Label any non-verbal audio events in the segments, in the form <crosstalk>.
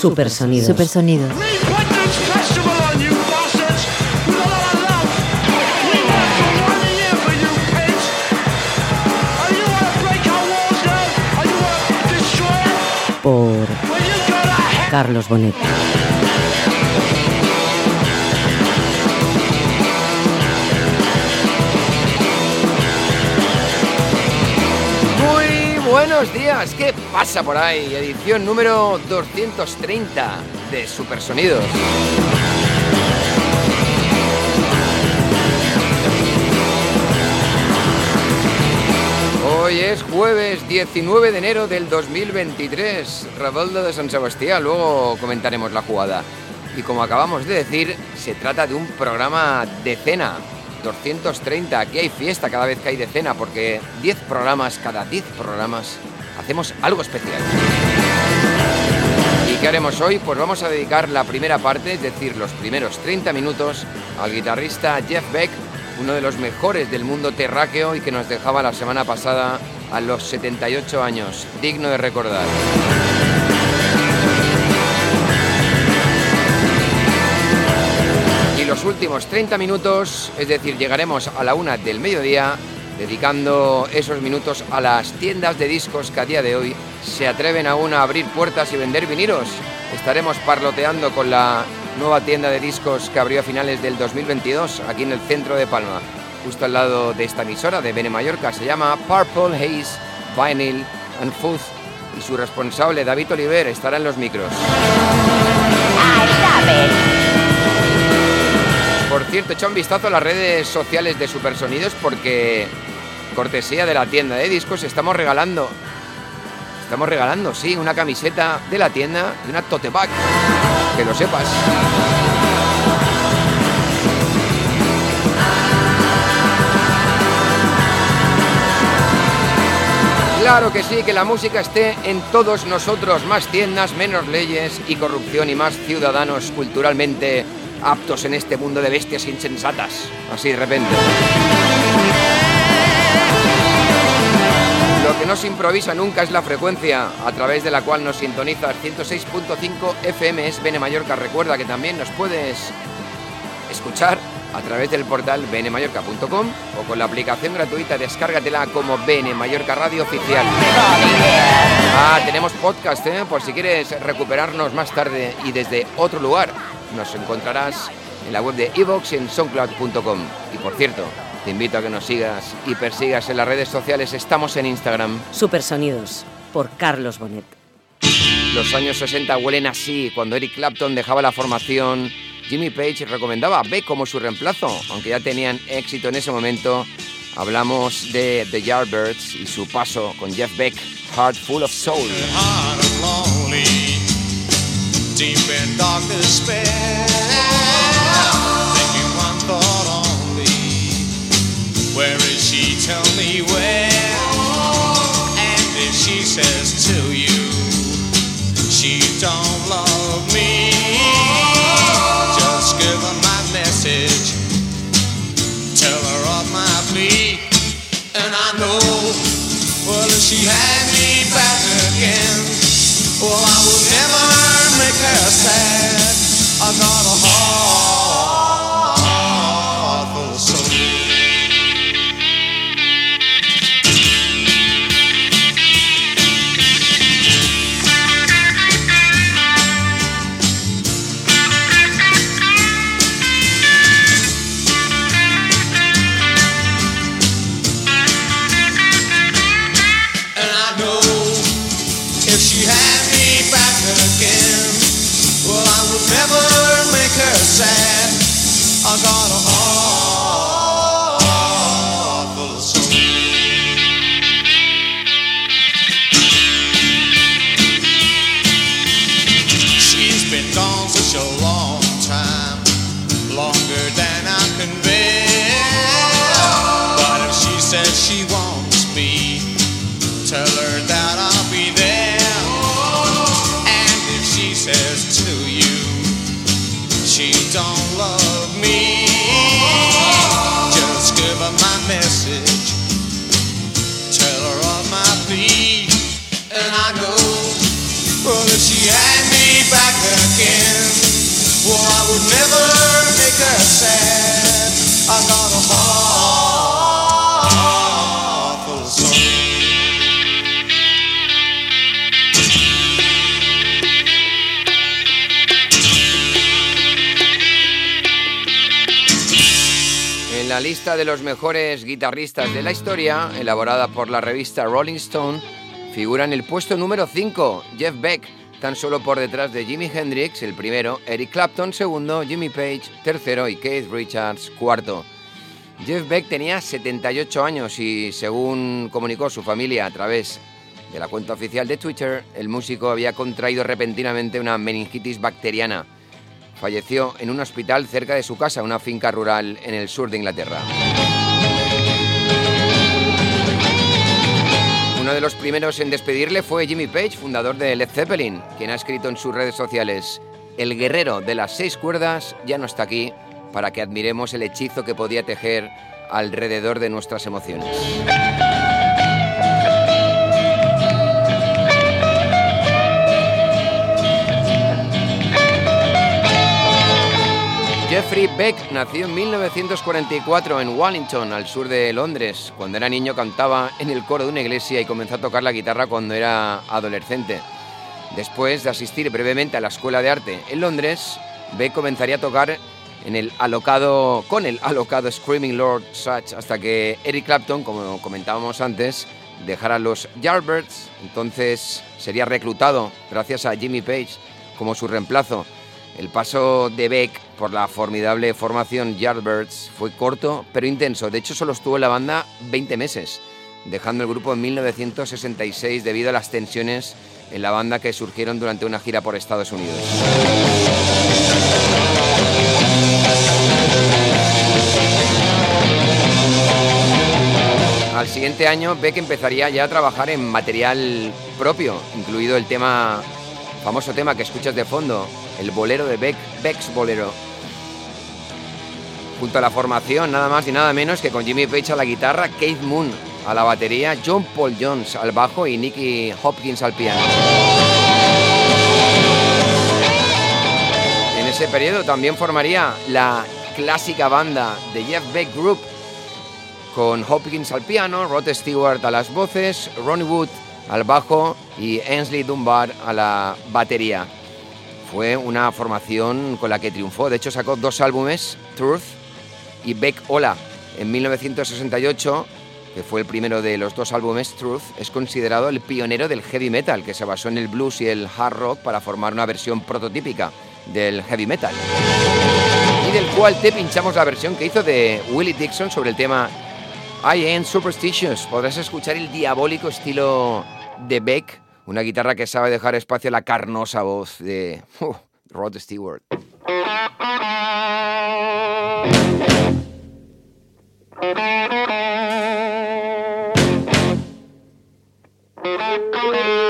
Supersonidos. Supersonidos. Por Carlos Bonet. Buenos días, ¿qué pasa por ahí? Edición número 230 de Supersonidos. Hoy es jueves 19 de enero del 2023, Ravaldo de San Sebastián, luego comentaremos la jugada. Y como acabamos de decir, se trata de un programa de cena, 230. Aquí hay fiesta cada vez que hay decena, porque 10 programas, cada 10 programas, hacemos algo especial. ¿Y qué haremos hoy? Pues vamos a dedicar la primera parte, es decir, los primeros 30 minutos, al guitarrista Jeff Beck, uno de los mejores del mundo terráqueo y que nos dejaba la semana pasada a los 78 años. Digno de recordar. los últimos 30 minutos, es decir, llegaremos a la una del mediodía, dedicando esos minutos a las tiendas de discos que a día de hoy se atreven aún a abrir puertas y vender vinilos. Estaremos parloteando con la nueva tienda de discos que abrió a finales del 2022 aquí en el centro de Palma, justo al lado de esta emisora de Bene Mallorca. Se llama Purple Haze Vinyl and Food y su responsable David Oliver estará en los micros. Por cierto, echa un vistazo a las redes sociales de Supersonidos porque, cortesía de la tienda de discos, estamos regalando, estamos regalando, sí, una camiseta de la tienda y una tote bag, que lo sepas. Claro que sí, que la música esté en todos nosotros, más tiendas, menos leyes y corrupción y más ciudadanos culturalmente aptos en este mundo de bestias insensatas, así de repente. Lo que no se improvisa nunca es la frecuencia a través de la cual nos sintonizas 106.5 FM es Bene Mallorca. Recuerda que también nos puedes escuchar a través del portal bnmallorca.com o con la aplicación gratuita descárgatela como Bene Mallorca Radio Oficial. Ah, tenemos podcast, ¿eh? por si quieres recuperarnos más tarde y desde otro lugar nos encontrarás en la web de Evox y en soundcloud.com. Y por cierto, te invito a que nos sigas y persigas en las redes sociales. Estamos en Instagram. Supersonidos, por Carlos Bonet. Los años 60 huelen así. Cuando Eric Clapton dejaba la formación, Jimmy Page recomendaba a Beck como su reemplazo, aunque ya tenían éxito en ese momento. Hablamos de The Yardbirds y su paso con Jeff Beck, Heart Full of Soul. deep in dark despair. Where is she? Tell me where. Los mejores guitarristas de la historia, elaborada por la revista Rolling Stone, figura en el puesto número 5 Jeff Beck, tan solo por detrás de Jimi Hendrix, el primero, Eric Clapton, segundo, Jimmy Page, tercero y Keith Richards, cuarto. Jeff Beck tenía 78 años y, según comunicó su familia a través de la cuenta oficial de Twitter, el músico había contraído repentinamente una meningitis bacteriana. Falleció en un hospital cerca de su casa, una finca rural en el sur de Inglaterra. Uno de los primeros en despedirle fue Jimmy Page, fundador de Led Zeppelin, quien ha escrito en sus redes sociales, El guerrero de las seis cuerdas ya no está aquí para que admiremos el hechizo que podía tejer alrededor de nuestras emociones. Jeffrey Beck nació en 1944 en Wallington, al sur de Londres. Cuando era niño cantaba en el coro de una iglesia y comenzó a tocar la guitarra cuando era adolescente. Después de asistir brevemente a la escuela de arte en Londres, Beck comenzaría a tocar en el alocado, con el alocado Screaming Lord Such hasta que Eric Clapton, como comentábamos antes, dejara los Yardbirds. Entonces sería reclutado, gracias a Jimmy Page, como su reemplazo. El paso de Beck por la formidable formación Yardbirds fue corto pero intenso. De hecho, solo estuvo en la banda 20 meses, dejando el grupo en 1966 debido a las tensiones en la banda que surgieron durante una gira por Estados Unidos. Al siguiente año, Beck empezaría ya a trabajar en material propio, incluido el tema, famoso tema que escuchas de fondo, el bolero de Beck, Beck's Bolero. Junto a la formación, nada más y nada menos que con Jimmy Page a la guitarra, Keith Moon a la batería, John Paul Jones al bajo y Nicky Hopkins al piano. En ese periodo también formaría la clásica banda de Jeff Beck Group, con Hopkins al piano, Rod Stewart a las voces, Ronnie Wood al bajo y Ainsley Dunbar a la batería. Fue una formación con la que triunfó, de hecho sacó dos álbumes, Truth y Beck Hola. En 1968, que fue el primero de los dos álbumes, Truth, es considerado el pionero del heavy metal, que se basó en el blues y el hard rock para formar una versión prototípica del heavy metal. Y del cual te pinchamos la versión que hizo de Willie Dixon sobre el tema I Am Superstitious. Podrás escuchar el diabólico estilo de Beck, una guitarra que sabe dejar espacio a la carnosa voz de Rod Stewart. <laughs>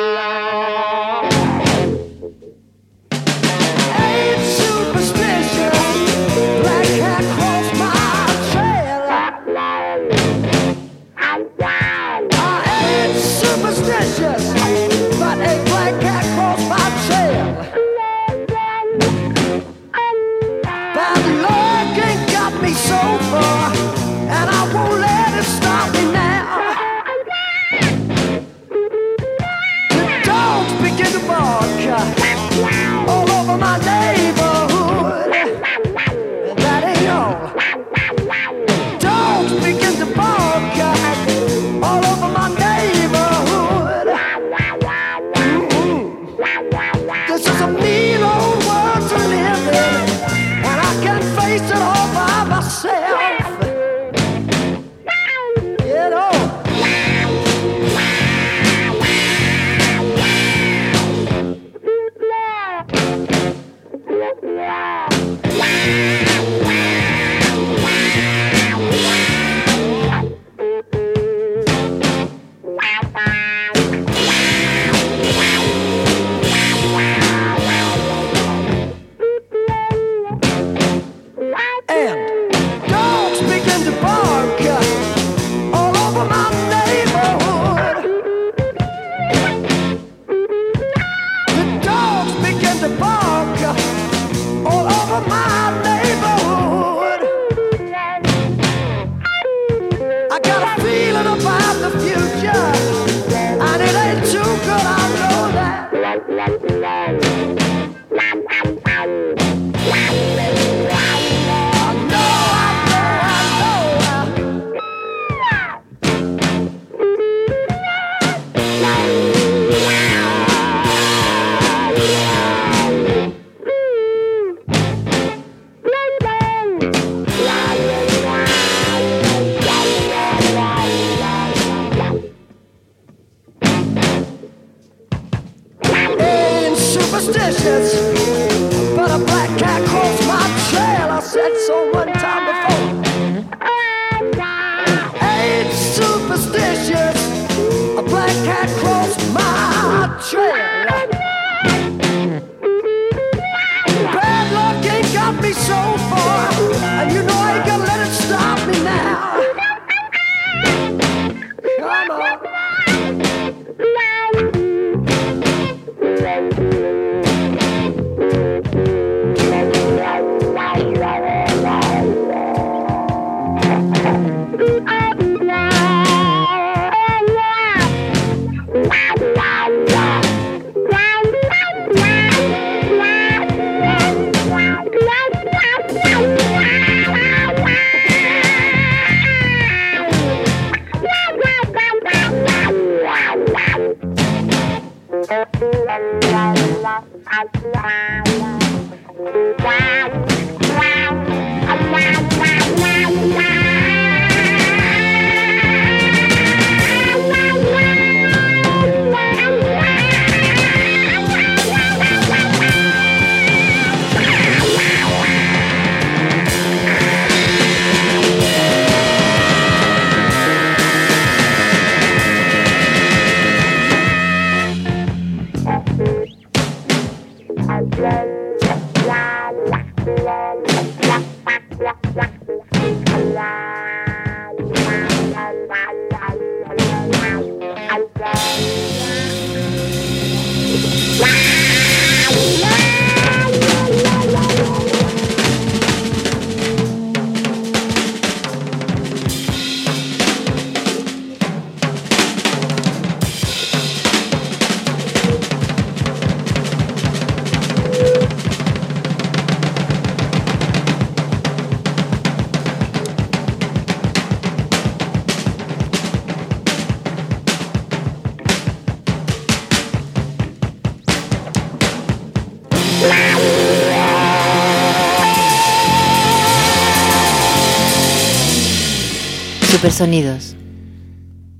Supersonidos.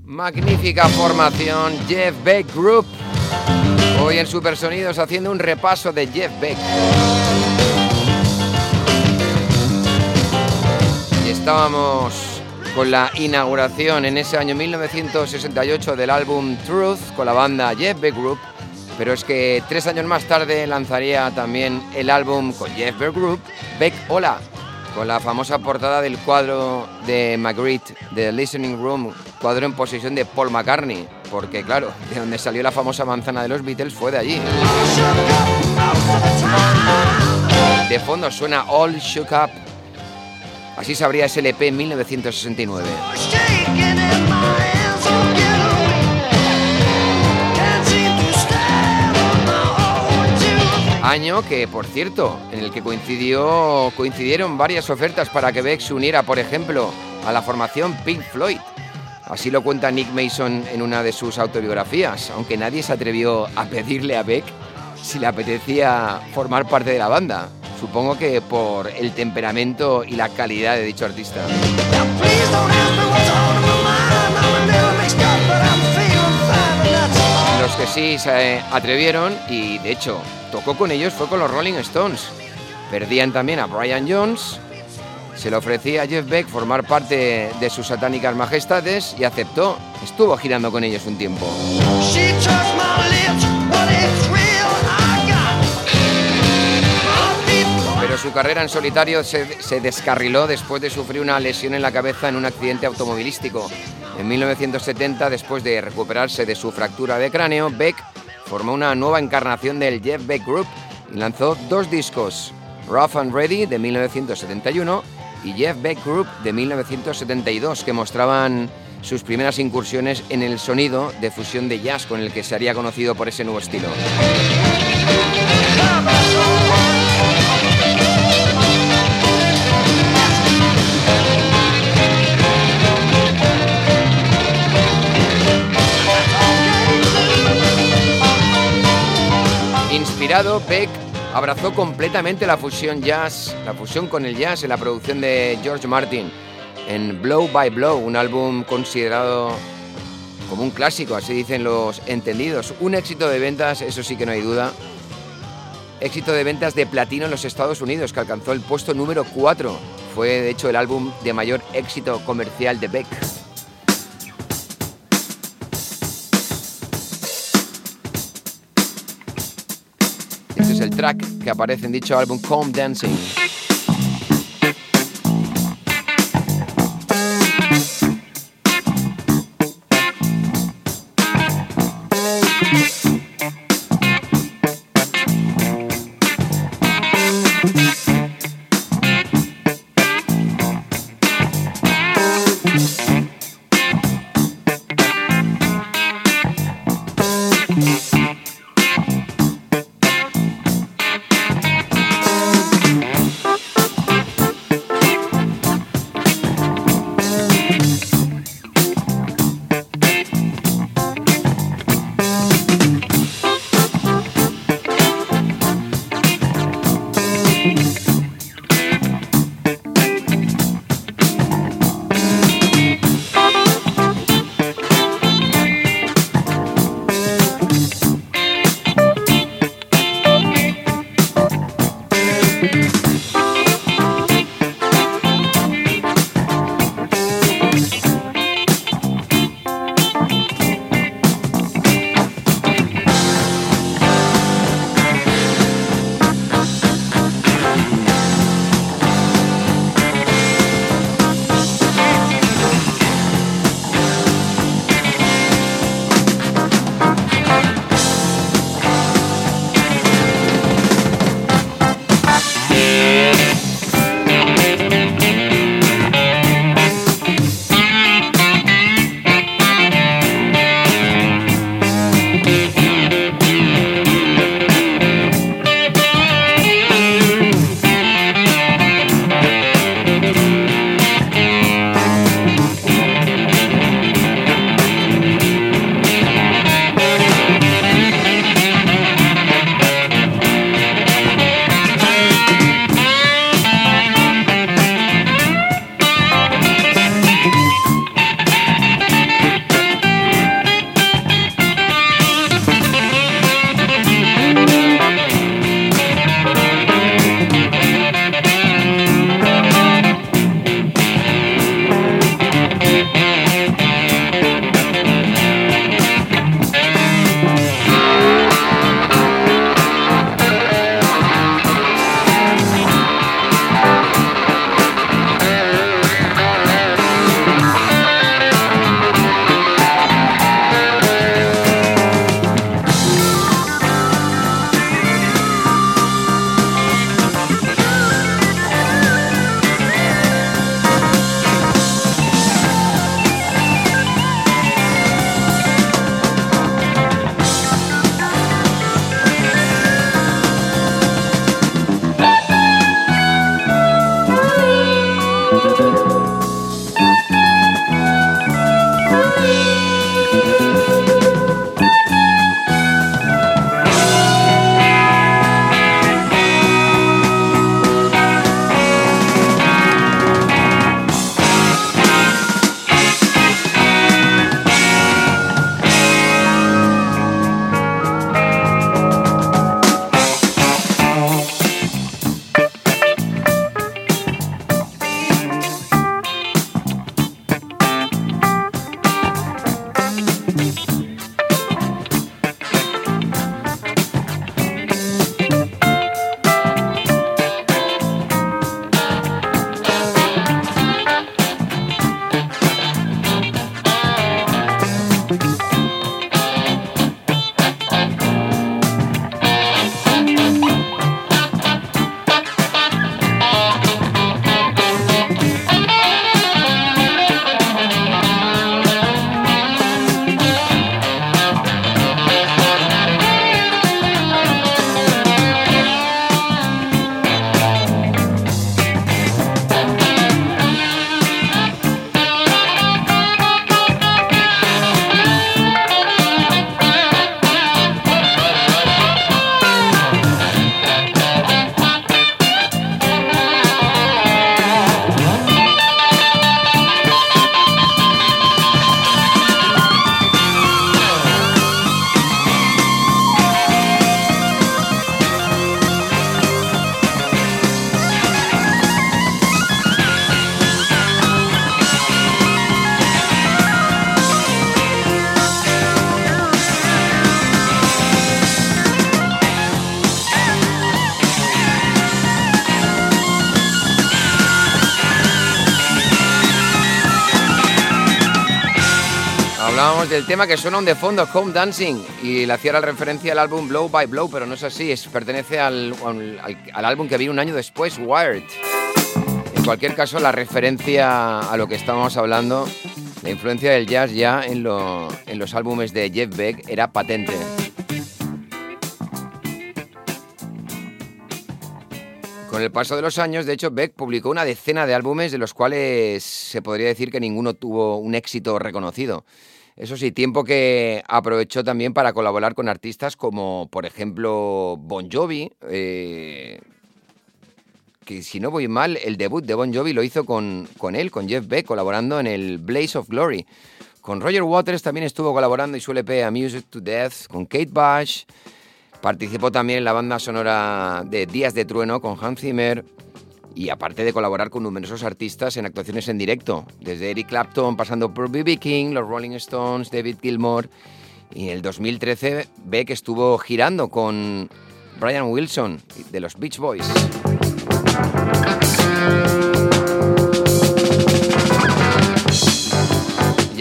Magnífica formación Jeff Beck Group. Hoy en Supersonidos haciendo un repaso de Jeff Beck. Y estábamos con la inauguración en ese año 1968 del álbum Truth con la banda Jeff Beck Group. Pero es que tres años más tarde lanzaría también el álbum con Jeff Beck Group, Beck Hola, con la famosa portada del cuadro de Magritte, de Listening Room, cuadro en posesión de Paul McCartney, porque claro, de donde salió la famosa manzana de los Beatles fue de allí. De fondo suena All Shook Up. Así se abría ese LP en 1969. Año que, por cierto, en el que coincidió, coincidieron varias ofertas para que Beck se uniera, por ejemplo, a la formación Pink Floyd. Así lo cuenta Nick Mason en una de sus autobiografías, aunque nadie se atrevió a pedirle a Beck si le apetecía formar parte de la banda. Supongo que por el temperamento y la calidad de dicho artista. Los que sí se atrevieron y de hecho tocó con ellos fue con los Rolling Stones. Perdían también a Brian Jones. Se le ofrecía a Jeff Beck formar parte de sus satánicas majestades y aceptó. Estuvo girando con ellos un tiempo. Su carrera en solitario se, descarriló después de sufrir una lesión en la cabeza en un accidente automovilístico. En 1970, después de recuperarse de su fractura de cráneo, Beck formó una nueva encarnación del Jeff Beck Group y lanzó dos discos, Rough and Ready de 1971 y Jeff Beck Group de 1972, que mostraban sus primeras incursiones en el sonido de fusión de jazz con el que se haría conocido por ese nuevo estilo. Inspirado, Beck abrazó completamente la fusión jazz, la fusión con el jazz en la producción de George Martin en Blow by Blow, un álbum considerado como un clásico, así dicen los entendidos. Un éxito de ventas, eso sí que no hay duda. Éxito de ventas de platino en los Estados Unidos, que alcanzó el puesto número 4. Fue de hecho el álbum de mayor éxito comercial de Beck. El track que aparece en dicho álbum, Calm Dancing. Del tema que suena de fondo, Home Dancing, y le hacía referencia al álbum Blow by Blow, pero no es así, es, pertenece al, álbum que vino un año después, Wired. En cualquier caso, la referencia a lo que estábamos hablando, la influencia del jazz ya en los álbumes de Jeff Beck era patente. Con el paso de los años, de hecho, Beck publicó una decena de álbumes de los cuales se podría decir que ninguno tuvo un éxito reconocido. Eso sí, tiempo que aprovechó también para colaborar con artistas como, por ejemplo, Bon Jovi, eh, que si no voy mal, el debut de Bon Jovi lo hizo con, con él, con Jeff Beck, colaborando en el Blaze of Glory. Con Roger Waters también estuvo colaborando y su LP A Music to Death, con Kate Bush. Participó también en la banda sonora de Días de Trueno con Hans Zimmer. Y aparte de colaborar con numerosos artistas en actuaciones en directo, desde Eric Clapton, pasando por B.B. King, los Rolling Stones, David Gilmour. Y en el 2013 Beck estuvo girando con Brian Wilson de los Beach Boys.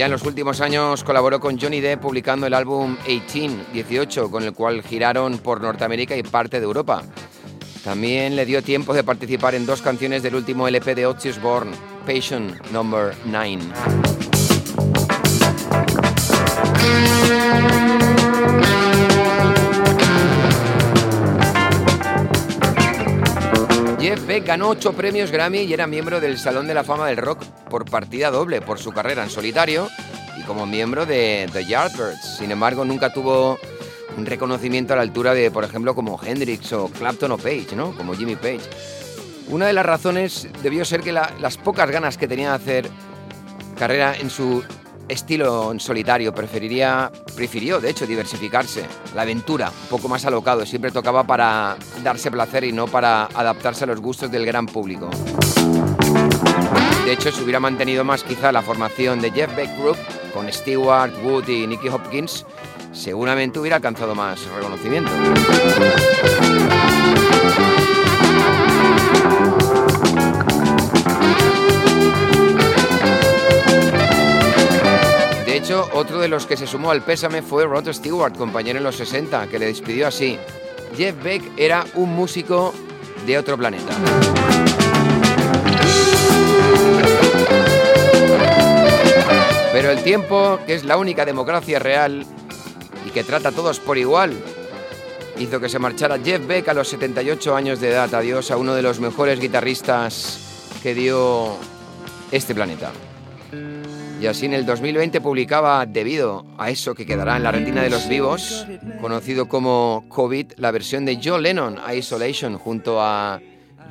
Ya en los últimos años colaboró con Johnny Depp publicando el álbum 18, 18, con el cual giraron por Norteamérica y parte de Europa. También le dio tiempo de participar en dos canciones del último LP de Ozzy Osbourne, Patient Number 9. Jeff Beck ganó ocho premios Grammy y era miembro del Salón de la Fama del Rock por partida doble por su carrera en solitario y como miembro de The Yardbirds. Sin embargo, nunca tuvo un reconocimiento a la altura de, por ejemplo, como Hendrix o Clapton o Page, ¿no? Como Jimmy Page. Una de las razones debió ser que las pocas ganas que tenía de hacer carrera en su estilo solitario, preferiría, prefirió de hecho diversificarse, la aventura, un poco más alocado, siempre tocaba para darse placer y no para adaptarse a los gustos del gran público. De hecho, se hubiera mantenido más quizá la formación de Jeff Beck Group con Stewart, Wood y Nicky Hopkins, seguramente hubiera alcanzado más reconocimiento. De hecho, otro de los que se sumó al pésame fue Rod Stewart, compañero en los 60, que le despidió así. Jeff Beck era un músico de otro planeta. Pero el tiempo, que es la única democracia real y que trata a todos por igual, hizo que se marchara Jeff Beck a los 78 años de edad. Adiós a uno de los mejores guitarristas que dio este planeta. Y así en el 2020 publicaba, debido a eso que quedará en la retina de los vivos, conocido como COVID, la versión de John Lennon, Isolation, junto a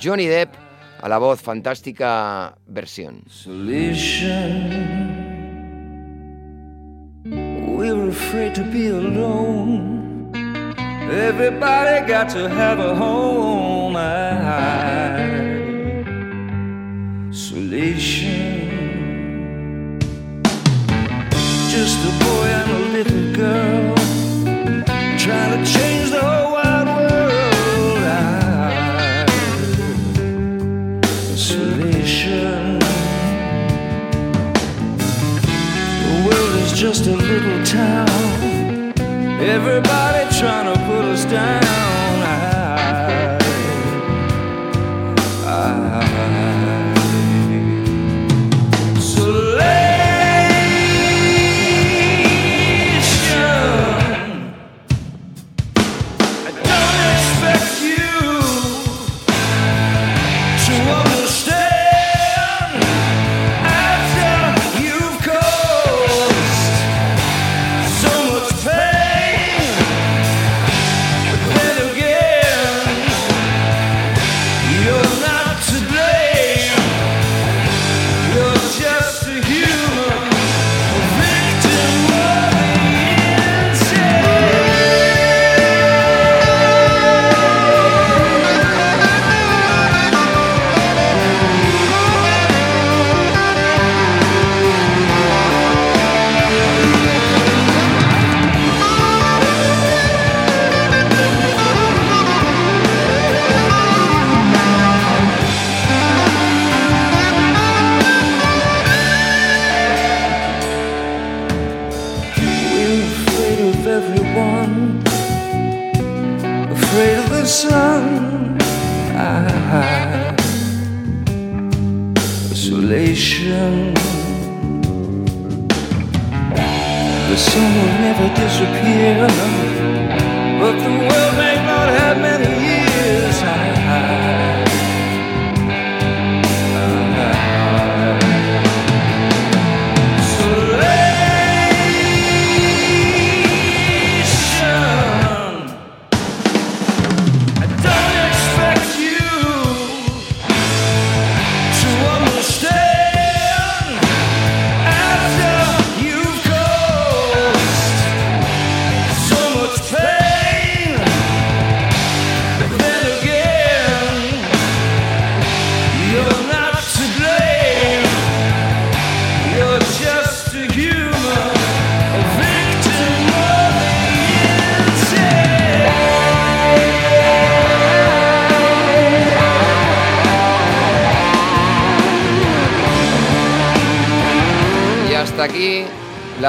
Johnny Depp, a la voz fantástica versión. We were afraid to be alone. Everybody got to have a home. Isolation. just a boy and a little girl trying to change the whole just a little town. Everybody trying to put us down.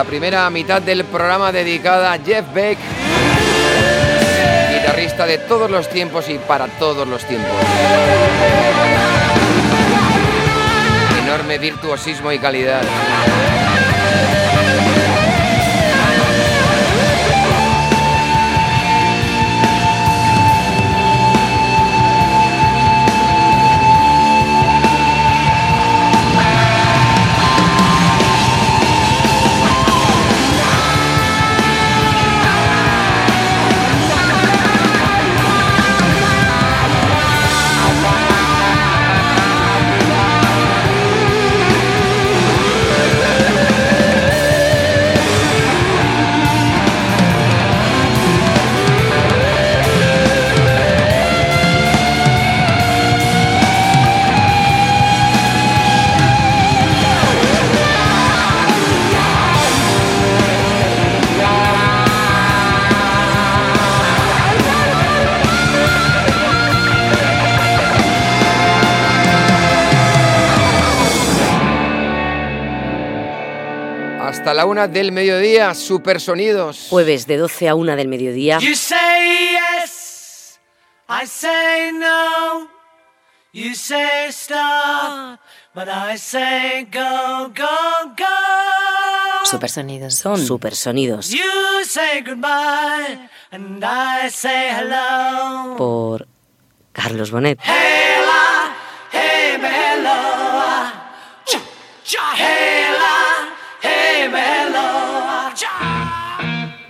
La primera mitad del programa dedicada a Jeff Beck, guitarrista de todos los tiempos y para todos los tiempos. Enorme virtuosismo y calidad. Hasta la una del mediodía, supersonidos. Jueves de 12 a 1 del mediodía. You say yes, I say no. You say stop, but I say go, go, go. Supersonidos. Son supersonidos. You say goodbye, and I say hello. Por Carlos Bonet. Hey, la, hey, hello. ah. Cha, cha, hey,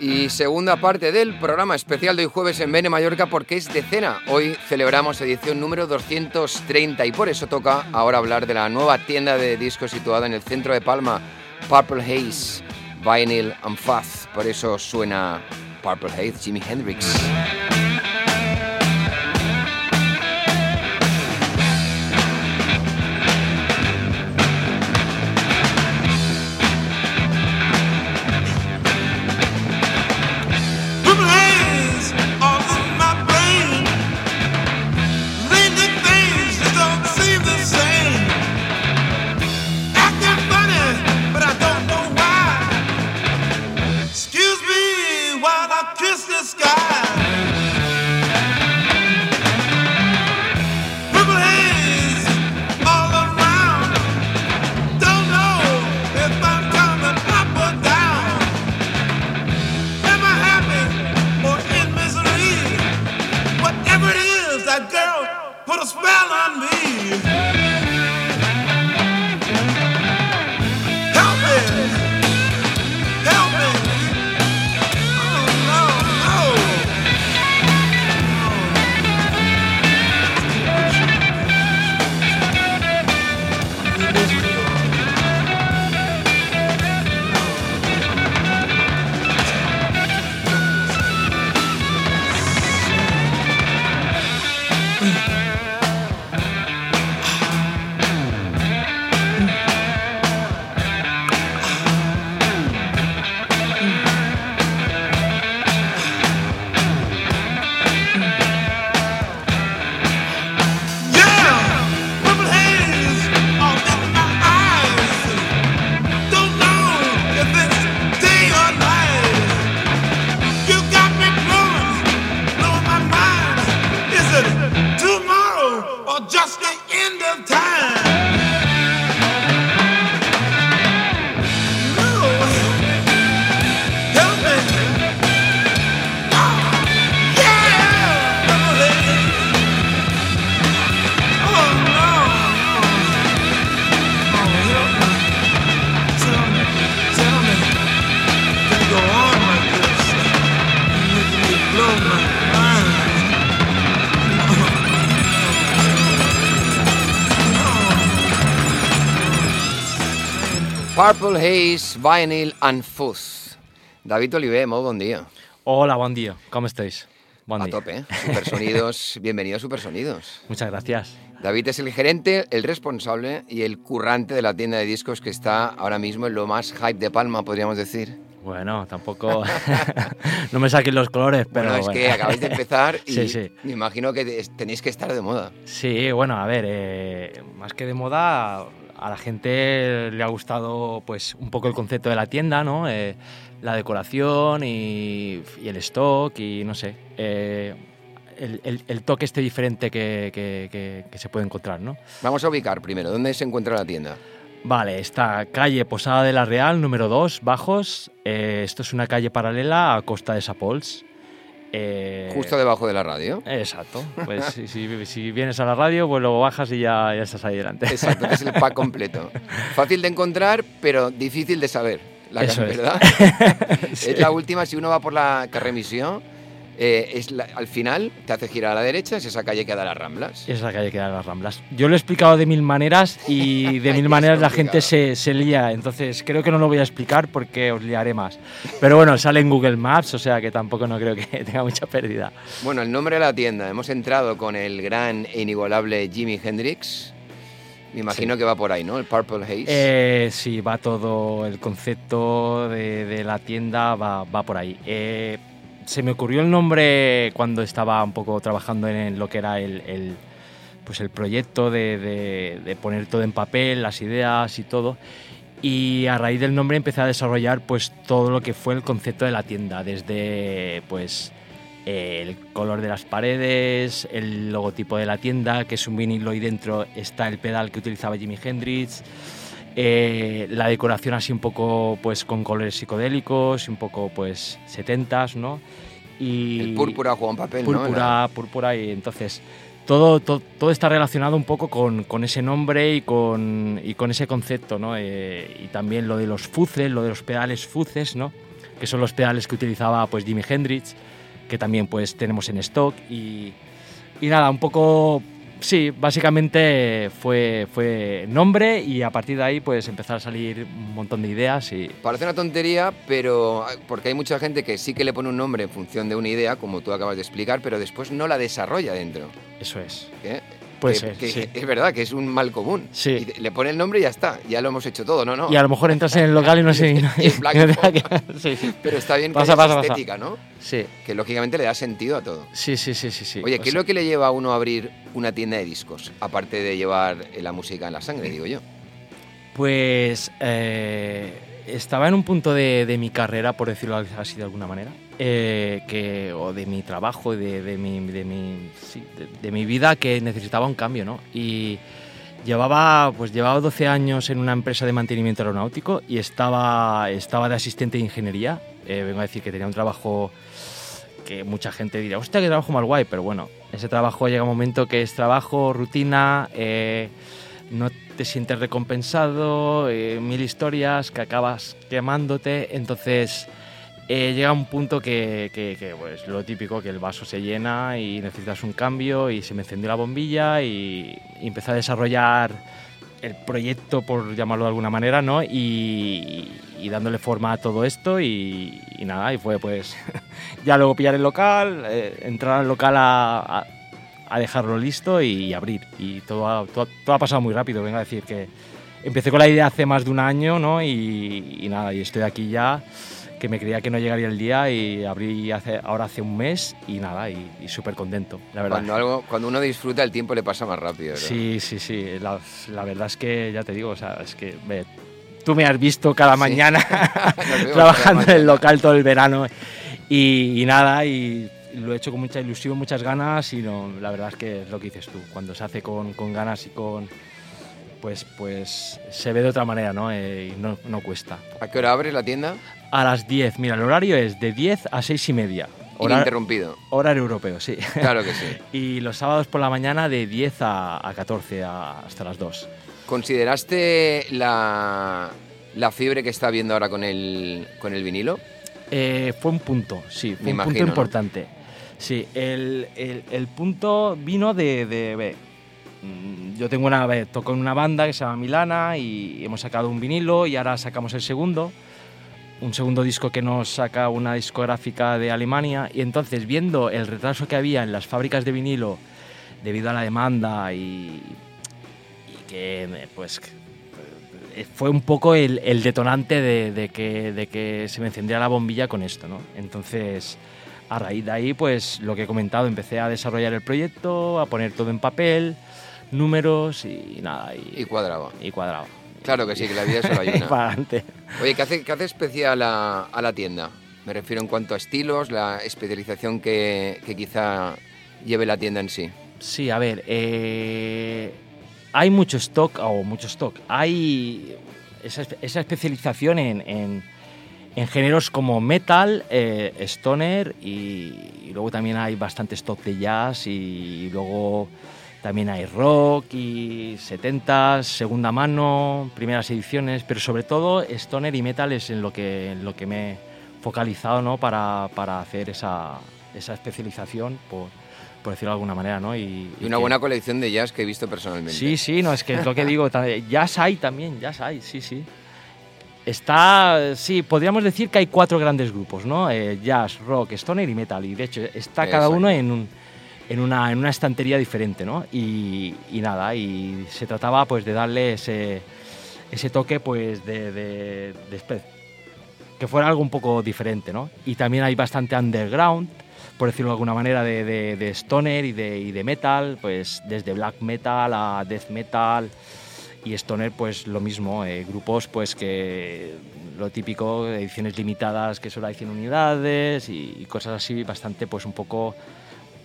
Y segunda parte del programa especial de hoy jueves en Bene Mallorca porque es decena. Hoy celebramos edición número 230 y por eso toca ahora hablar de la nueva tienda de discos situada en el centro de Palma, Purple Haze, Vinyl and Fuzz. Por eso suena Purple Haze, Jimi Hendrix. Vinyl and Fuzz. David Oliver, molt bon dia. Hola, buen día. ¿Cómo estáis? Buen A día. tope, ¿eh? <laughs> Supersonidos, bienvenido a Supersonidos. Muchas gracias. David es el gerente, el responsable y el currante de la tienda de discos que está ahora mismo en lo más hype de Palma, podríamos decir. Bueno, tampoco. <laughs> no me saquen los colores, pero. bueno, es bueno. que acabáis de empezar <laughs> y Sí, sí. me imagino que te- tenéis que estar de moda. Sí, bueno, a ver, eh, más que de moda, a la gente le ha gustado pues un poco el concepto de la tienda, ¿no? Eh, la decoración y, y el stock y no sé. eh, el, el- el toque este diferente que, que- que- que se puede encontrar, ¿no? Vamos a ubicar primero, ¿dónde se encuentra la tienda? Vale, está calle Posada de la Real, número 2, Bajos. Eh, esto es una calle paralela a Costa de Sapols. Eh, Justo debajo de la radio. Exacto. Pues si, si- si vienes a la radio, pues luego bajas y ya, ya estás ahí delante. Exacto, es el pack completo. <laughs> Fácil de encontrar, pero difícil de saber. La Eso ca- es. ¿verdad? <laughs> Sí. Es la última, si uno va por la carremisión, eh, es la- al final te hace girar a la derecha, es esa calle que da las Ramblas. Es la calle que da las Ramblas. Yo lo he explicado de mil maneras y <laughs> de mil maneras la gente se, se lía. Entonces creo que no lo voy a explicar porque os liaré más. Pero bueno, sale en Google Maps, o sea que tampoco no creo que <laughs> tenga mucha pérdida. Bueno, el nombre de la tienda, hemos entrado con el gran e inigualable Jimi Hendrix. Me imagino Sí. que va por ahí, ¿no? El Purple Haze. Eh, sí, va todo el concepto de, de la tienda, va, va por ahí. Eh, se me ocurrió el nombre cuando estaba un poco trabajando en lo que era el, pues el proyecto de, de- de poner todo en papel, las ideas y todo. Y a raíz del nombre empecé a desarrollar pues todo lo que fue el concepto de la tienda, desde pues eh, el color de las paredes, el logotipo de la tienda, que es un vinilo y dentro está el pedal que utilizaba Jimi Hendrix, eh, la decoración así un poco pues con colores psicodélicos, un poco pues setentas, ¿no? Y el púrpura juega un papel, ¿no? púrpura, púrpura y entonces todo, todo, todo está relacionado un poco con, con ese nombre y con, y con ese concepto, ¿no? Eh, y también lo de los fuces, lo de los pedales fuces, ¿no? Que son los pedales que utilizaba pues Jimi Hendrix, que también pues tenemos en stock y, y nada, un poco, sí, básicamente fue, fue nombre y a partir de ahí pues empezar a salir un montón de ideas y Parece una tontería, pero porque hay mucha gente que sí que le pone un nombre en función de una idea, como tú acabas de explicar, pero después no la desarrolla dentro. eso es. ¿eh? Puede Que- ser, que sí. Es verdad que es un mal común. Sí. Y le pone el nombre y ya está, ya lo hemos hecho todo, ¿no? no Y a lo mejor entras en el local y no sé... <laughs> Sí, <laughs> sí. Pero está bien que Pasa, haya pasa, pasa. estética, ¿no? Sí, Que lógicamente le da sentido a todo. sí, sí, sí, sí. sí. Oye, O ¿qué es lo que le lleva a uno a abrir una tienda de discos? Aparte de llevar eh, la música en la sangre, digo yo. Pues eh, estaba en un punto de, de mi carrera, por decirlo así de alguna manera, eh, que, o de mi trabajo, de, de mi, de, mi, sí, de- de mi vida, que necesitaba un cambio, ¿no? Y llevaba, pues llevaba 12 años en una empresa de mantenimiento aeronáutico y estaba, estaba de asistente de ingeniería. Eh, vengo a decir que tenía un trabajo que mucha gente dirá, hostia, qué trabajo más guay, pero bueno, ese trabajo llega un momento que es trabajo, rutina, eh, no te sientes recompensado, eh, mil historias que acabas quemándote, entonces eh, llega un punto que, que- que, pues lo típico, que el vaso se llena y necesitas un cambio y se me encendió la bombilla y, y empecé a desarrollar el proyecto, por llamarlo de alguna manera, ¿no? Y, y dándole forma a todo esto y, y nada, y fue pues <laughs> ya luego pillar el local, eh, entrar al local a, a- a dejarlo listo y, abrir. Y todo ha, todo, todo ha pasado muy rápido, vengo a decir que empecé con la idea hace más de un año, ¿no? Y, y nada, y estoy aquí ya, que me creía que no llegaría el día y abrí hace, ahora hace un mes y nada, y, y súper contento, la verdad. Cuando, algo, cuando uno disfruta, el tiempo le pasa más rápido. ¿verdad? Sí, sí, sí. La, la verdad es que ya te digo, o sea, es que ve, tú me has visto cada Sí. mañana <laughs> <laughs> trabajando en cada el mañana. local todo el verano y, y nada, y lo he hecho con mucha ilusión, muchas ganas y no, la verdad es que es lo que dices tú, cuando se hace con, con ganas y con... Pues, pues se ve de otra manera, ¿no? Eh, y no, no cuesta. ¿A qué hora abres la tienda? A las 10, mira, el horario es de 10 a 6 y media. Hora- Ininterrumpido. horario europeo, sí. Claro que sí. <laughs> y los sábados por la mañana de 10 a, a 14 a- hasta las 2. ¿Consideraste la, la fiebre que está habiendo ahora con el, con el vinilo? Eh, fue un punto, sí, fue Me un imagino, punto ¿no? importante. Sí, el, el- el punto vino de, de- ve, mm, yo tengo una, eh, toco en una banda que se llama Milana y hemos sacado un vinilo y ahora sacamos el segundo, un segundo disco que nos saca una discográfica de Alemania y entonces viendo el retraso que había en las fábricas de vinilo debido a la demanda y, y que pues eh, fue un poco el, el detonante de, de que, de que se me encendiera la bombilla con esto, ¿no? Entonces, a raíz de ahí, pues lo que he comentado, empecé a desarrollar el proyecto, a poner todo en papel, números y nada, y, Y cuadraba. y cuadrado. Claro que sí, que la vida solo hay una. <laughs> Oye, ¿qué hace, qué hace especial a, a la tienda? Me refiero en cuanto a estilos, la especialización que, que quizá lleve la tienda en sí. Sí, a ver, eh, hay mucho stock, o mucho stock, hay esa, esa especialización en, en- en géneros como metal, eh, stoner y, y luego también hay bastante stock de jazz y, luego también hay rock y 70s, segunda mano, primeras ediciones, pero sobre todo stoner y metal es en lo que, en lo que me he focalizado ¿no? para, para hacer esa, esa especialización, por, por decirlo de alguna manera. ¿no? Y, Y una buena colección de jazz que he visto personalmente. Sí, sí, no, es que es lo que digo. Jazz hay también, jazz hay, sí, sí. Está, sí, podríamos decir que hay cuatro grandes grupos, ¿no? Eh, jazz, rock, stoner y metal. Y de hecho está cada Exacto. uno en, un- en, una, en una estantería diferente, ¿no? Y, nada, y se trataba pues de darle ese, toque pues de, de- que fuera algo un poco diferente, ¿no? Y también hay bastante underground, por decirlo de alguna manera, de, stoner y de, y de metal, pues desde black metal a death metal y stoner, pues lo mismo, eh, grupos pues que lo típico, ediciones limitadas que solo hay 100 unidades y, y cosas así bastante pues un poco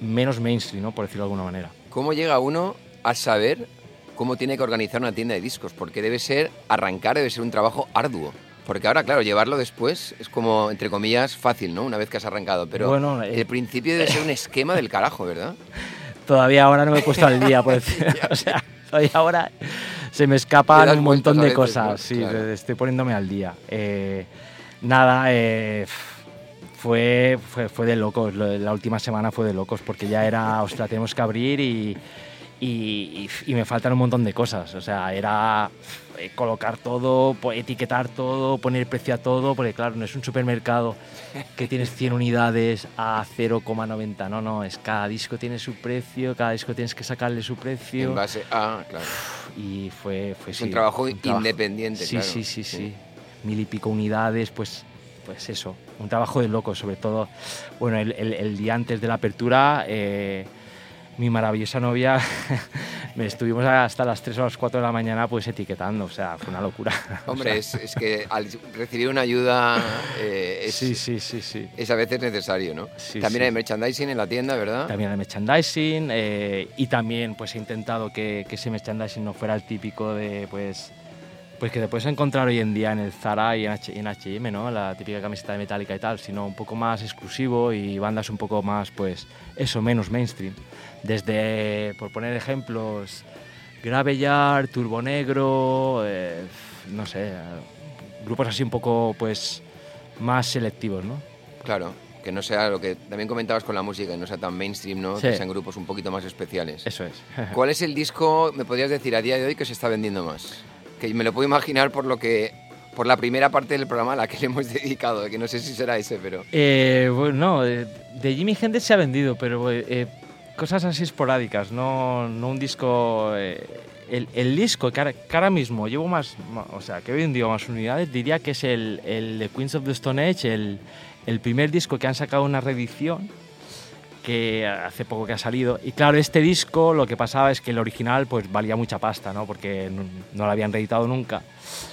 menos mainstream, ¿no? Por decirlo de alguna manera. ¿Cómo llega uno a saber cómo tiene que organizar una tienda de discos? Porque debe ser, arrancar debe ser un trabajo arduo. Porque ahora, claro, llevarlo después es como, entre comillas, fácil, ¿no? Una vez que has arrancado. Pero Bueno, eh, el principio debe ser un esquema del carajo, ¿verdad? <laughs> Todavía ahora no me he puesto al día, por <laughs> decir, <laughs> o sea, todavía ahora se me escapan un montón de veces, cosas, ¿no? sí, Claro. estoy poniéndome al día. Eh, nada, eh, fue, fue, fue de locos, lo- la última semana fue de locos, porque ya era, ostras, tenemos que abrir y, y, me faltan un montón de cosas, o sea, era eh, colocar todo, etiquetar todo, poner precio a todo, porque claro, no es un supermercado que tienes 100 unidades a 0,90, no, no, es cada disco tiene su precio, cada disco tienes que sacarle su precio En base a, claro. y fue, fue sí, un trabajo independiente, Sí, claro. sí, sí, Sí. sí, mil y pico unidades, pues, pues eso, un trabajo de loco, sobre todo, bueno, el, el- el día antes de la apertura, eh, mi maravillosa novia, <laughs> me estuvimos hasta las 3 o las 4 de la mañana pues etiquetando, o sea, fue una locura. <laughs> O Hombre, sea, es, es que al recibir una ayuda eh, es, sí, sí, sí, sí. es a veces necesario, ¿no? Sí, También sí. hay merchandising en la tienda, ¿verdad? También el merchandising eh, y también pues he intentado que, que ese merchandising no fuera el típico de pues pues que te puedes encontrar hoy en día en el Zara y en, H- en H&M, ¿no? La típica camiseta de Metallica y tal, sino un poco más exclusivo y bandas un poco más pues eso, menos mainstream. Desde, por poner ejemplos, Graveyard, Turbo Negro, eh, no sé, grupos así un poco pues más selectivos, ¿no? Claro, que no sea lo que también comentabas con la música, que no sea tan mainstream, ¿no? Sí. Que sean grupos un poquito más especiales. Eso es. <laughs> ¿Cuál es el disco, me podrías decir, a día de hoy que se está vendiendo más? Que me lo puedo imaginar por lo que por la primera parte del programa a la que le hemos dedicado, que no sé si será ese, pero Eh, bueno, no, eh, de Jimi Hendrix se ha vendido, pero eh, eh, cosas así esporádicas, no, no un disco... eh, el, el disco que ahora, que ahora mismo llevo más, o sea, que he vendido más unidades, diría que es el, el de Queens of the Stone Age, el, el primer disco que han sacado una reedición, que hace poco que ha salido. Y claro, este disco lo que pasaba es que el original pues valía mucha pasta, ¿no? Porque no, lo habían reeditado nunca.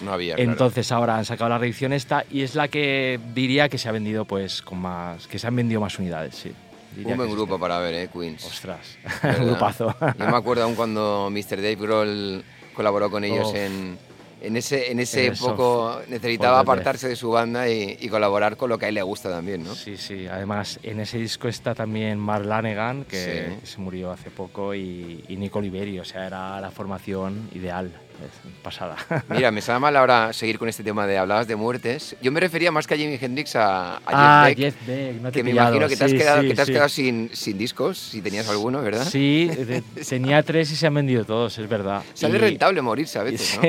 no había. claro. Entonces ahora han sacado la reedición esta y es la que diría que se ha vendido pues con más que se han vendido más unidades, sí. Diría Un buen grupo para ver, ¿eh? Queens. Ostras, <laughs> <laughs> un grupazo. Yo me acuerdo aún cuando Mr. Dave Grohl colaboró con ellos en, en ese, en ese En poco... Soft- Necesitaba apartarse de su banda y, y colaborar con lo que a él le gusta también, ¿no? Sí, sí. Además en ese disco está también Mark Lanegan que Sí. se murió hace poco y, y Nico Oliveri, o sea era la formación ideal, pasada. <laughs> Mira, me sabe mal ahora seguir con este tema de hablabas de muertes. Yo me refería más que a Jimi Hendrix a, a ah, Jeff Beck, Jeff Beck, no te que me pillado. imagino que te has Sí, quedado, sí, que te has sí. quedado sin, sin discos, si tenías alguno, ¿verdad? Sí, de- <laughs> tenía tres y se han vendido todos, es verdad. Sale Y- rentable morirse a veces, <laughs> ¿no?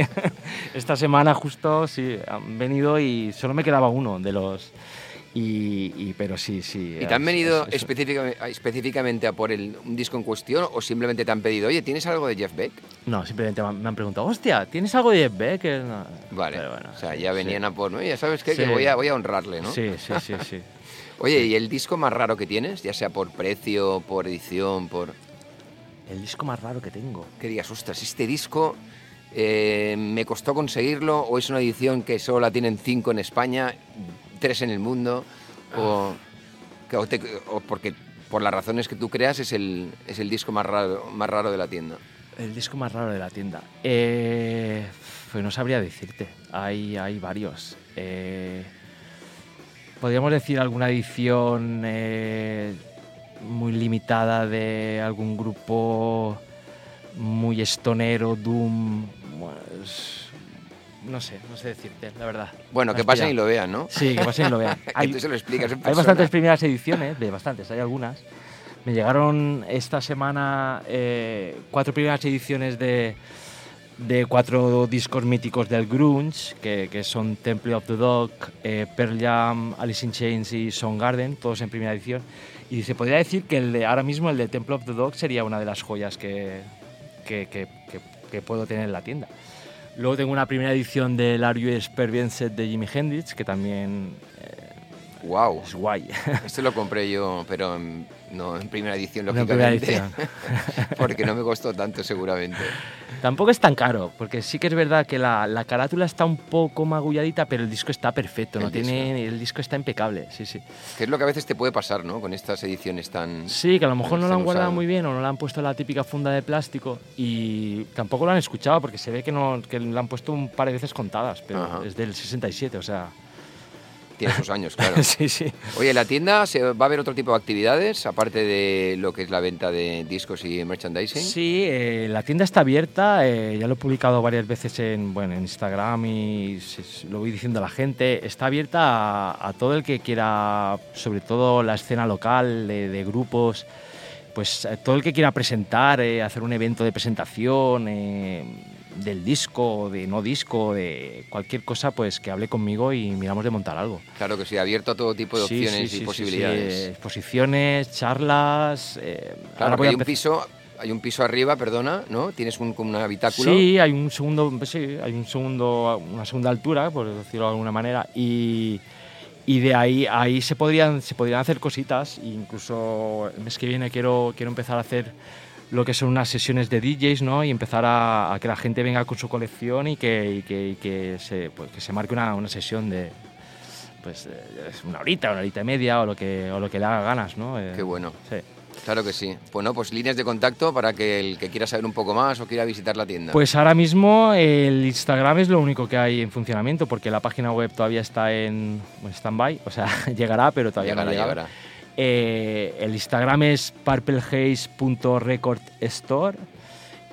Esta semana justo sí han venido y solo me quedaba uno de los y, y- pero sí sí. ¿Y te han venido es- es- específica- específicamente a por el, un disco en cuestión o simplemente te han pedido, oye, ¿tienes algo de Jeff Beck? No, simplemente me han- preguntado, hostia, ¿tienes algo de Jeff Beck? No. Vale, bueno, o sea, ya sí. venían a por, ¿no? Ya sabes qué, que voy a, voy a honrarle, ¿no? Sí, sí, sí, sí. <laughs> Oye, ¿y el disco más raro que tienes? Ya sea por precio, por edición, por... El disco más raro que tengo. Que digas, ostras, este disco eh, me costó conseguirlo o es una edición que solo la tienen cinco en España, tres en el mundo, o, o te- o porque por las razones que tú creas es el, es el disco más raro, más raro de la tienda. El disco más raro de la tienda. Eh, pues no sabría decirte. Hay, hay varios. Eh, Podríamos decir alguna edición eh, muy limitada de algún grupo muy estonero, Doom. pues, no sé, no sé decirte, la verdad. Bueno, que pasen y lo vean, ¿no? Sí, que pasen y lo vean. <laughs> Que tú se lo explicas en hay bastantes primeras ediciones, de bastantes, hay algunas. Me llegaron esta semana eh, cuatro primeras ediciones de, de cuatro discos míticos del grunge, que, que son Temple of the Dog, eh, Pearl Jam, Alice in Chains y Soundgarden, todos en primera edición. Y se podría decir que el de, ahora mismo el de Temple of the Dog sería una de las joyas que- que- que puedo tener en la tienda. Luego tengo una primera edición del Are You Experienced de Jimi Hendrix, que también Wow. es guay. Este lo compré yo, pero en- no en primera edición, en primera lógicamente. <laughs> porque no me costó tanto, seguramente. Tampoco es tan caro, porque sí que es verdad que la, la carátula está un poco magulladita, pero el disco está perfecto, no El tiene, el disco está impecable, sí, sí. Que es lo que a veces te puede pasar, ¿no? Con estas ediciones tan. Sí, que a lo mejor no lo han guardado muy bien o no le han puesto la típica funda de plástico y tampoco lo han escuchado porque se ve que, no, que lo han puesto un par de veces contadas, pero Ajá. es del 67, o sea... Tiene sus años, claro. <laughs> sí, sí. Oye, ¿en la tienda se va a haber otro tipo de actividades, aparte de lo que es la venta de discos y merchandising? Sí, eh, la tienda está abierta, eh, ya lo he publicado varias veces en, bueno, en Instagram y se- lo voy diciendo a la gente. Está abierta a, a todo el que quiera, sobre todo la escena local, de, de grupos, pues eh, todo el que quiera presentar, eh, hacer un evento de presentación del disco, de no disco, de cualquier cosa, pues que hable conmigo y miramos de montar algo. Claro que sí, abierto a todo tipo de Sí, opciones sí, sí, y posibilidades. exposiciones, charlas. eh, ahora Claro, voy que a hay un piso, hay un piso arriba, perdona, ¿no? Tienes un, como un habitáculo. Sí, hay un segundo, sí, hay un segundo, una segunda altura, por decirlo de alguna manera, y, y de ahí, ahí se podrían, se podrían hacer cositas. e Incluso el mes que viene quiero, quiero empezar a hacer lo que son unas sesiones de DJs, ¿no? Y empezar a, a que la gente venga con su colección y que, y que, y que se, pues, que se marque una, una sesión de pues eh, una horita, una horita y media o lo que, o lo que le haga ganas, ¿no? Eh, Qué bueno. sí. Claro que sí. Bueno, pues líneas de contacto para que el que quiera saber un poco más o quiera visitar la tienda. Pues ahora mismo el Instagram es lo único que hay en funcionamiento porque la página web todavía está en stand-by, o sea, <laughs> llegará, pero todavía llegará, no llegará. Eh, el Instagram es purplehaze.recordstore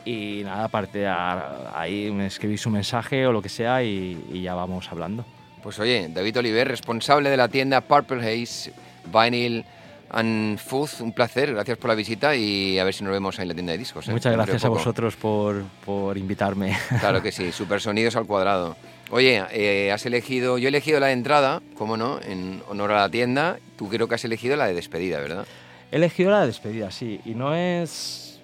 y nada, aparte ahí me escribís un mensaje o lo que sea y, y ya vamos hablando. Pues oye, David Oliver, responsable de la tienda Purple Haze Vinyl and Food, un placer, gracias por la visita y a ver si nos vemos en la tienda de discos. ¿eh? Muchas gracias a vosotros por, por invitarme. <laughs> Claro que sí, super sonidos al cuadrado. Oye, eh, has elegido, yo he elegido la entrada, cómo no, en honor a la tienda. Tú creo que has elegido la de despedida, ¿verdad? He elegido la despedida, sí, y no es...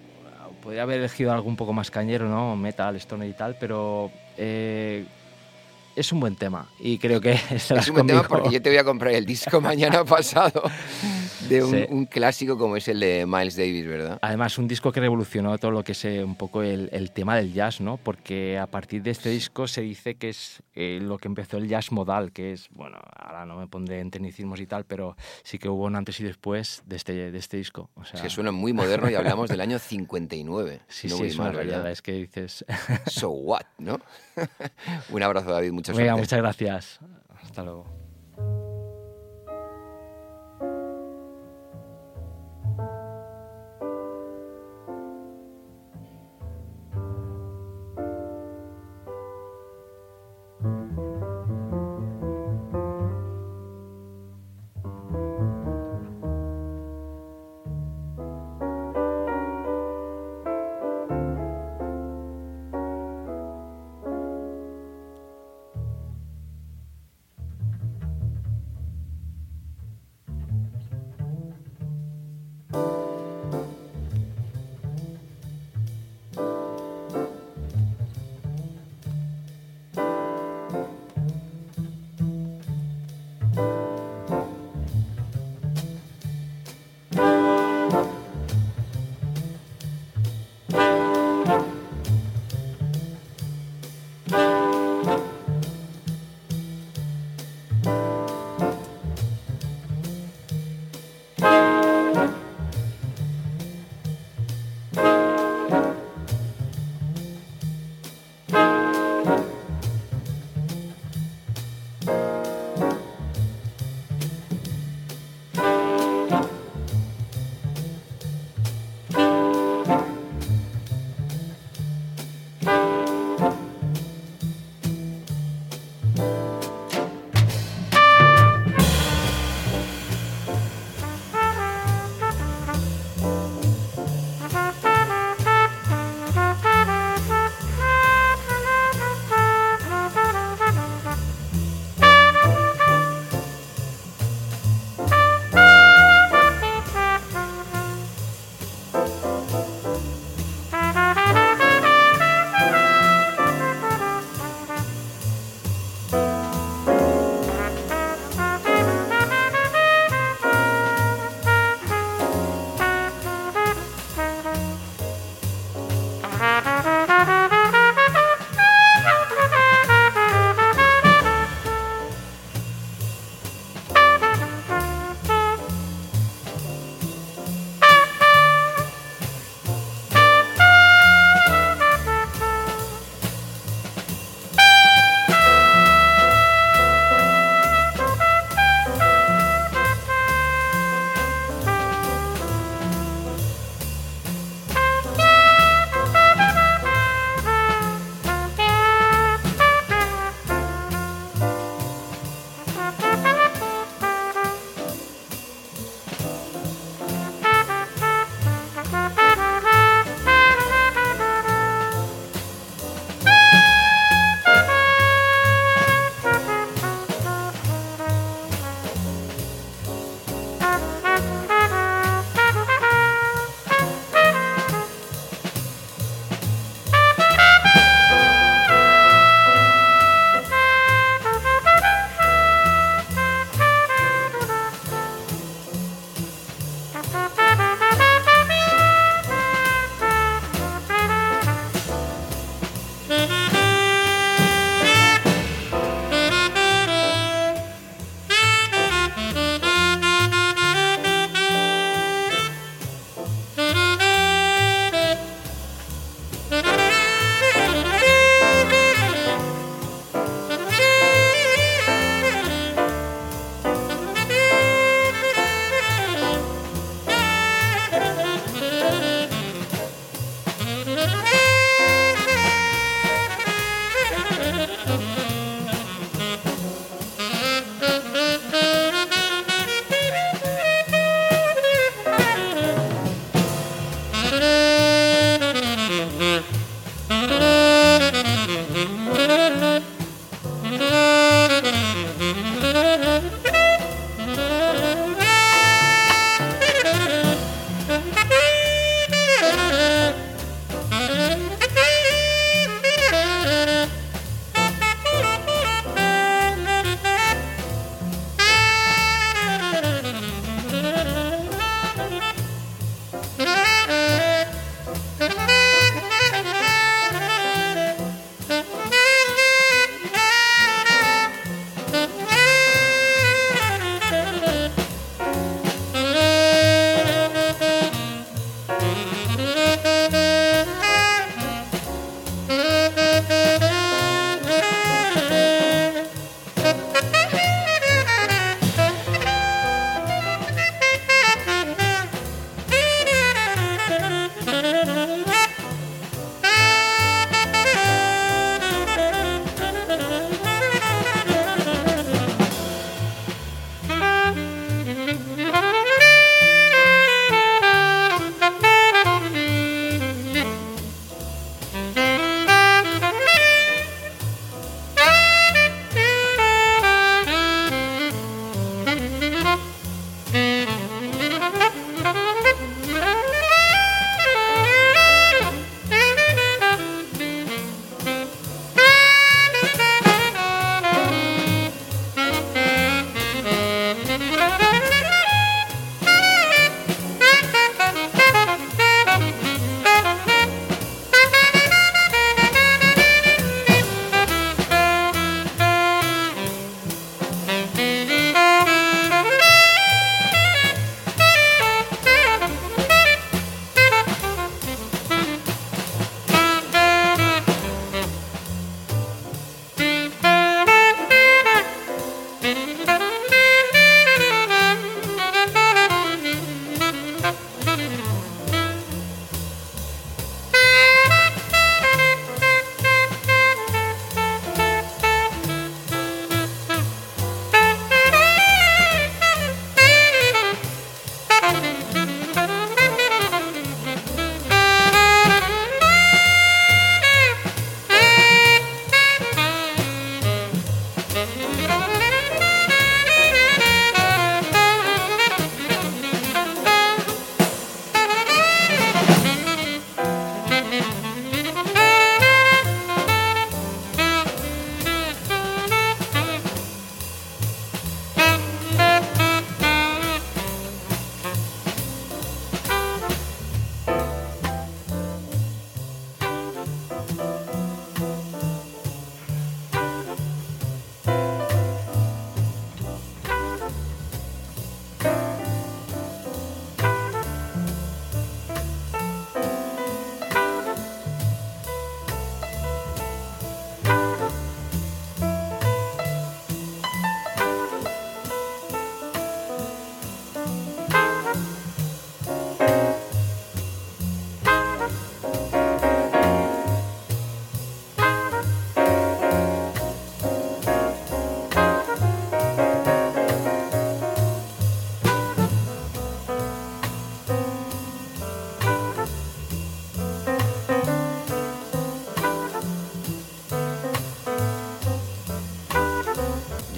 Podría haber elegido algo un poco más cañero, ¿no? Metal, stoner y tal, pero eh, es un buen tema y creo que <laughs> Es un buen tema conmigo. porque yo te voy a comprar el disco mañana <laughs> pasado de un, Sí. un clásico como es el de Miles Davis, ¿verdad? Además, un disco que revolucionó todo lo que es eh, un poco el, el tema del jazz, ¿no? Porque a partir de este disco se dice que es eh, lo que empezó el jazz modal, que es, bueno, ahora no me pondré en tecnicismos y tal, pero sí que hubo un antes y después de este, de este disco. O sea, Es que suena muy moderno y hablamos del año 59. <laughs> sí, no sí, es una mal, realidad, ¿verdad? es que dices... So what, ¿no? <laughs> un abrazo, David, mucha Venga, suerte. muchas gracias. Hasta luego.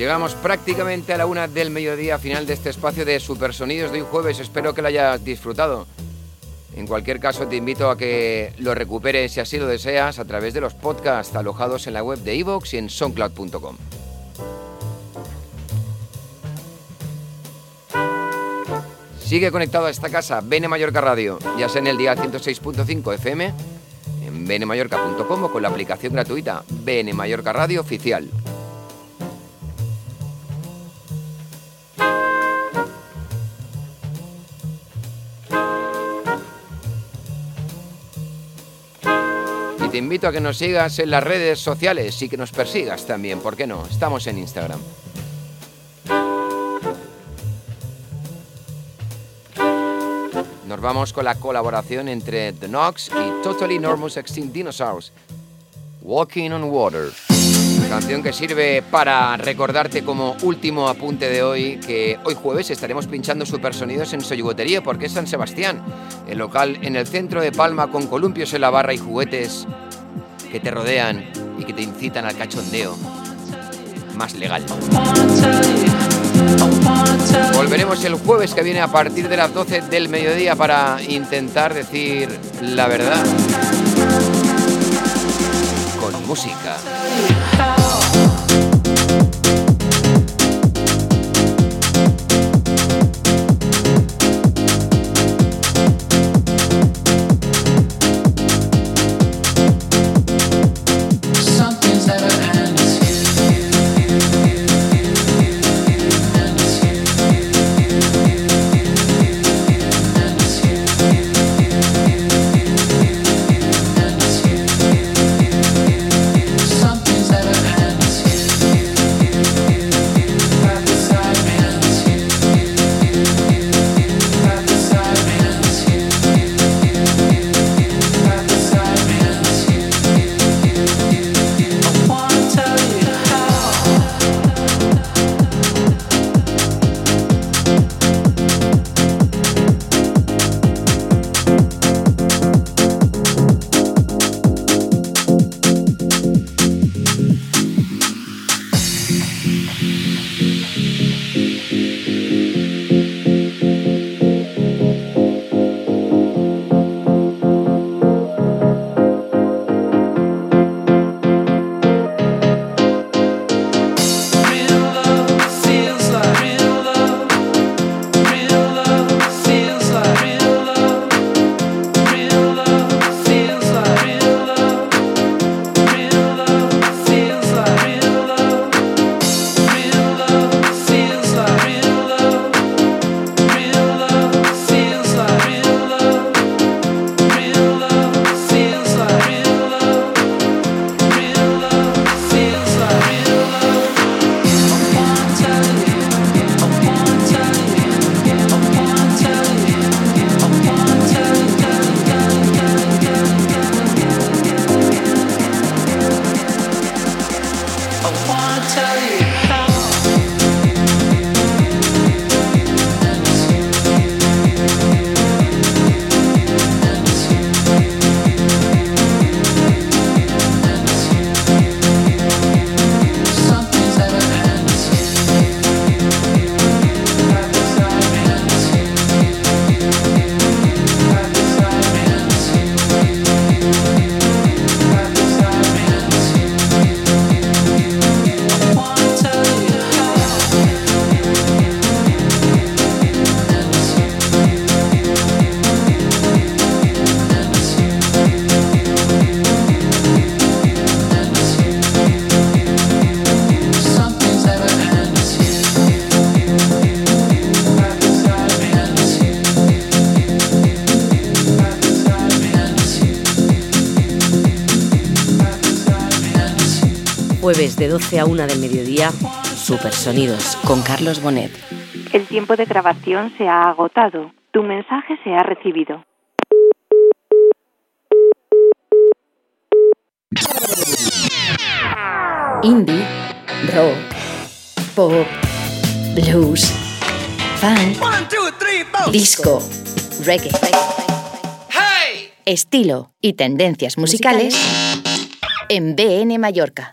Llegamos prácticamente a la una del mediodía final de este espacio de Supersonidos de hoy jueves. Espero que lo hayas disfrutado. En cualquier caso, te invito a que lo recuperes si así lo deseas a través de los podcasts alojados en la web de iVoox y en soundcloud.com. Sigue conectado a esta casa, Bene Mallorca Radio, ya sea en el día 106.5 FM, en benemallorca.com o con la aplicación gratuita Bene Mallorca Radio Oficial. A que nos sigas en las redes sociales y que nos persigas también, ¿por qué no? Estamos en Instagram. Nos vamos con la colaboración entre The Knox y Totally Enormous Extinct Dinosaurs. Walking on Water. Canción que sirve para recordarte como último apunte de hoy que hoy jueves estaremos pinchando supersonidos en Soyugotería porque es San Sebastián, el local en el centro de Palma con columpios en la barra y juguetes que te rodean y que te incitan al cachondeo más legal. Volveremos el jueves que viene a partir de las 12 del mediodía para intentar decir la verdad. Con música. De 12 a 1 del mediodía, Supersonidos con Carlos Bonet. El tiempo de grabación se ha agotado. Tu mensaje se ha recibido. Indie, rock, pop, blues, funk, disco, reggae. Estilo y tendencias musicales en BN Mallorca.